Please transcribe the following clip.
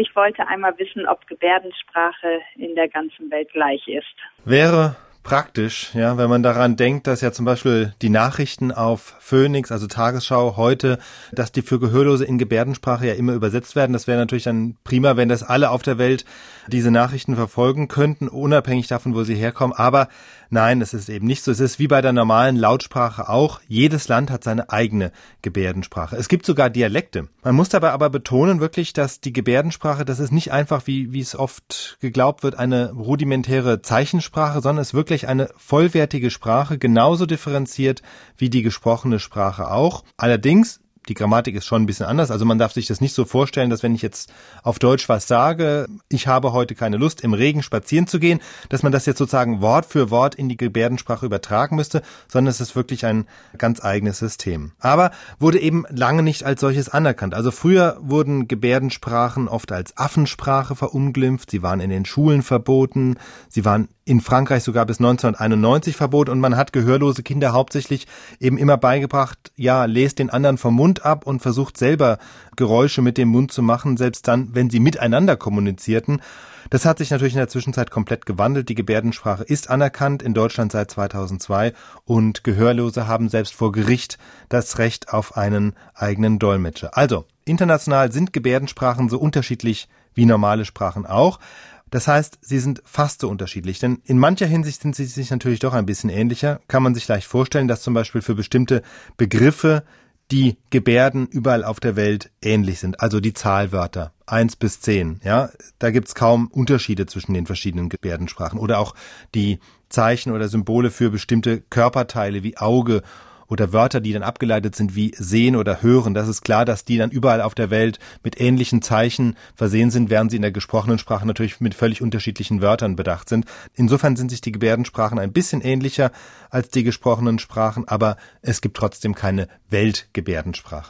Ich wollte einmal wissen, ob Gebärdensprache in der ganzen Welt gleich ist. Wäre praktisch, ja, wenn man daran denkt, dass ja zum Beispiel die Nachrichten auf Phoenix, also Tagesschau heute, dass die für Gehörlose in Gebärdensprache ja immer übersetzt werden. Das wäre natürlich dann prima, wenn das alle auf der Welt diese Nachrichten verfolgen könnten, unabhängig davon, wo sie herkommen. Aber nein, es ist eben nicht so. Es ist wie bei der normalen Lautsprache auch. Jedes Land hat seine eigene Gebärdensprache. Es gibt sogar Dialekte. Man muss dabei aber betonen wirklich, dass die Gebärdensprache, das ist nicht einfach, wie, wie es oft geglaubt wird, eine rudimentäre Zeichensprache, sondern es ist wirklich eine vollwertige Sprache, genauso differenziert wie die gesprochene Sprache auch. Allerdings die Grammatik ist schon ein bisschen anders. Also man darf sich das nicht so vorstellen, dass wenn ich jetzt auf Deutsch was sage, ich habe heute keine Lust, im Regen spazieren zu gehen, dass man das jetzt sozusagen Wort für Wort in die Gebärdensprache übertragen müsste, sondern es ist wirklich ein ganz eigenes System. Aber wurde eben lange nicht als solches anerkannt. Also früher wurden Gebärdensprachen oft als Affensprache verunglimpft, sie waren in den Schulen verboten, sie waren in Frankreich sogar bis 1991 verboten und man hat gehörlose Kinder hauptsächlich eben immer beigebracht, ja, lest den anderen vom Mund ab und versucht selber Geräusche mit dem Mund zu machen, selbst dann, wenn sie miteinander kommunizierten. Das hat sich natürlich in der Zwischenzeit komplett gewandelt. Die Gebärdensprache ist anerkannt in Deutschland seit 2002 und Gehörlose haben selbst vor Gericht das Recht auf einen eigenen Dolmetscher. Also, international sind Gebärdensprachen so unterschiedlich wie normale Sprachen auch. Das heißt, sie sind fast so unterschiedlich, denn in mancher Hinsicht sind sie sich natürlich doch ein bisschen ähnlicher. Kann man sich leicht vorstellen, dass zum Beispiel für bestimmte Begriffe die Gebärden überall auf der Welt ähnlich sind, also die Zahlwörter eins bis zehn. Ja, da gibt's kaum Unterschiede zwischen den verschiedenen Gebärdensprachen oder auch die Zeichen oder Symbole für bestimmte Körperteile wie Auge oder Wörter, die dann abgeleitet sind wie sehen oder hören. Das ist klar, dass die dann überall auf der Welt mit ähnlichen Zeichen versehen sind, während sie in der gesprochenen Sprache natürlich mit völlig unterschiedlichen Wörtern bedacht sind. Insofern sind sich die Gebärdensprachen ein bisschen ähnlicher als die gesprochenen Sprachen, aber es gibt trotzdem keine Weltgebärdensprache.